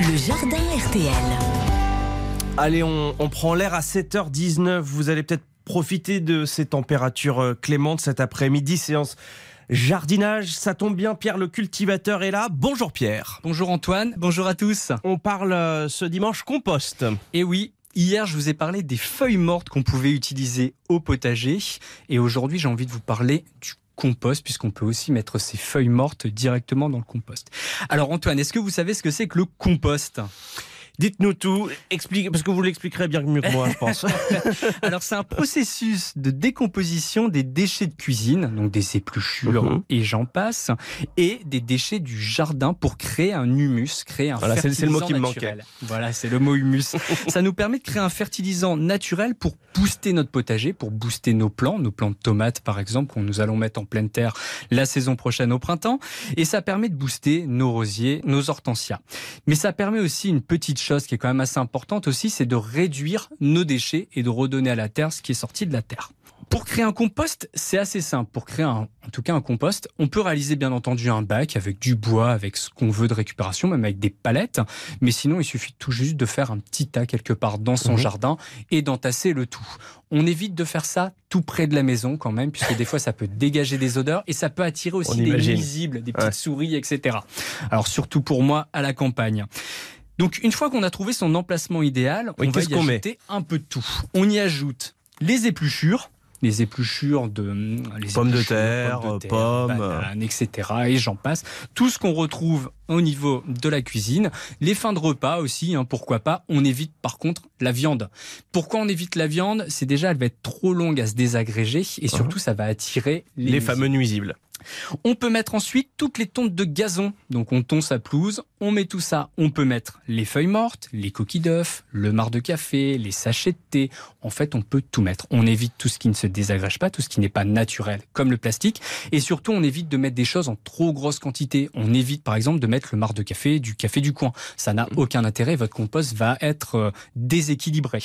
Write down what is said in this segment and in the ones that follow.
Le jardin RTL. Allez, on, on prend l'air à 7h19. Vous allez peut-être profiter de ces températures euh, clémentes cet après-midi. Séance jardinage. Ça tombe bien, Pierre le cultivateur est là. Bonjour Pierre. Bonjour Antoine, bonjour à tous. On parle euh, ce dimanche compost. Et oui, Hier, je vous ai parlé des feuilles mortes qu'on pouvait utiliser au potager. Et aujourd'hui, j'ai envie de vous parler du compost, puisqu'on peut aussi mettre ces feuilles mortes directement dans le compost. Alors Antoine, est-ce que vous savez ce que c'est que le compost? Dites-nous tout, expliquez, parce que vous l'expliquerez bien mieux que moi, je pense. Alors, c'est un processus de décomposition des déchets de cuisine, donc des épluchures Mhm. et j'en passe, et des déchets du jardin pour créer un humus, créer un Voilà, c'est- c'est le mot qui me fertilisant naturel. Voilà, c'est le mot humus. Ça nous permet de créer un fertilisant naturel pour booster notre potager, pour booster nos plants, nos plants de tomates par exemple, qu'on nous allons mettre en pleine terre la saison prochaine au printemps. Et ça permet de booster nos rosiers, nos hortensias. Mais ça permet aussi une petite chose qui est quand même assez importante aussi, c'est de réduire nos déchets et de redonner à la terre ce qui est sorti de la terre. Pour créer un compost, c'est assez simple. Pour créer un, en tout cas un compost, on peut réaliser bien entendu un bac avec du bois, avec ce qu'on veut de récupération, même avec des palettes. Mais sinon, il suffit tout juste de faire un petit tas quelque part dans son Mhm. jardin et d'entasser le tout. On évite de faire ça tout près de la maison quand même, puisque des fois ça peut dégager des odeurs et ça peut attirer aussi des nuisibles, des petites Ouais. souris, etc. Alors surtout pour moi à la campagne. Donc une fois qu'on a trouvé son emplacement idéal, Oui, on va y ajouter un peu de tout. On y ajoute les épluchures, les épluchures de hum, les Pommes de épluchures, terre, pommes, de terre, pommes, bananes, etc. Et j'en passe. Tout ce qu'on retrouve au niveau de la cuisine, les fins de repas aussi, hein, pourquoi pas. On évite par contre la viande. Pourquoi on évite la viande? C'est déjà elle va être trop longue à se désagréger et surtout ça va attirer les, Les fameux nuisibles. On peut mettre ensuite toutes les tontes de gazon. Donc on tond sa pelouse, on met tout ça. On peut mettre les feuilles mortes, les coquilles d'œufs, le marc de café, les sachets de thé. En fait, on peut tout mettre. On évite tout ce qui ne se désagrège pas, tout ce qui n'est pas naturel, comme le plastique. Et surtout, on évite de mettre des choses en trop grosse quantité. On évite par exemple de mettre le marc de café, du café du coin. Ça n'a aucun intérêt. Votre compost va être euh, déséquilibré.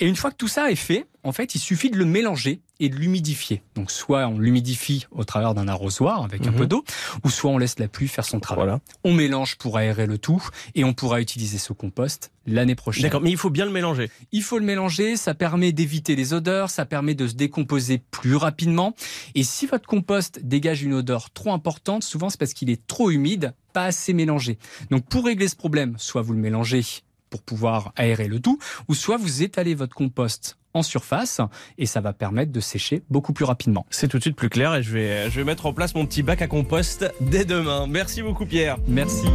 Et une fois que tout ça est fait, en fait, il suffit de le mélanger et de l'humidifier. Donc, soit on l'humidifie au travers d'un arrosoir avec un Mhm. peu d'eau, ou soit on laisse la pluie faire son travail. Voilà. On mélange pour aérer le tout et on pourra utiliser ce compost l'année prochaine. D'accord, mais il faut bien le mélanger. Il faut le mélanger, ça permet d'éviter les odeurs, ça permet de se décomposer plus rapidement. Et si votre compost dégage une odeur trop importante, souvent c'est parce qu'il est trop humide, pas assez mélangé. Donc pour régler ce problème, soit vous le mélangez pour pouvoir aérer le tout, ou soit vous étalez votre compost en surface et ça va permettre de sécher beaucoup plus rapidement. C'est tout de suite plus clair et je vais, je vais mettre en place mon petit bac à compost dès demain. Merci beaucoup Pierre. Merci.